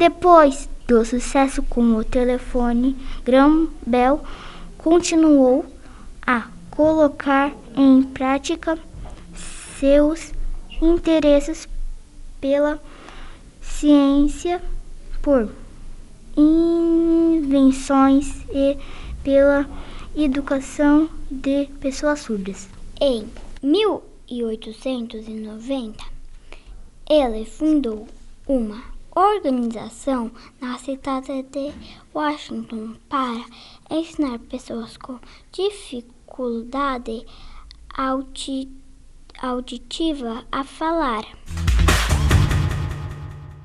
Depois do sucesso com o telefone, Graham Bell continuou a colocar em prática seus interesses pela ciência, por invenções e pela educação de pessoas surdas. Em 1890, ele fundou uma organização na cidade de Washington para ensinar pessoas com dificuldade auditiva a falar.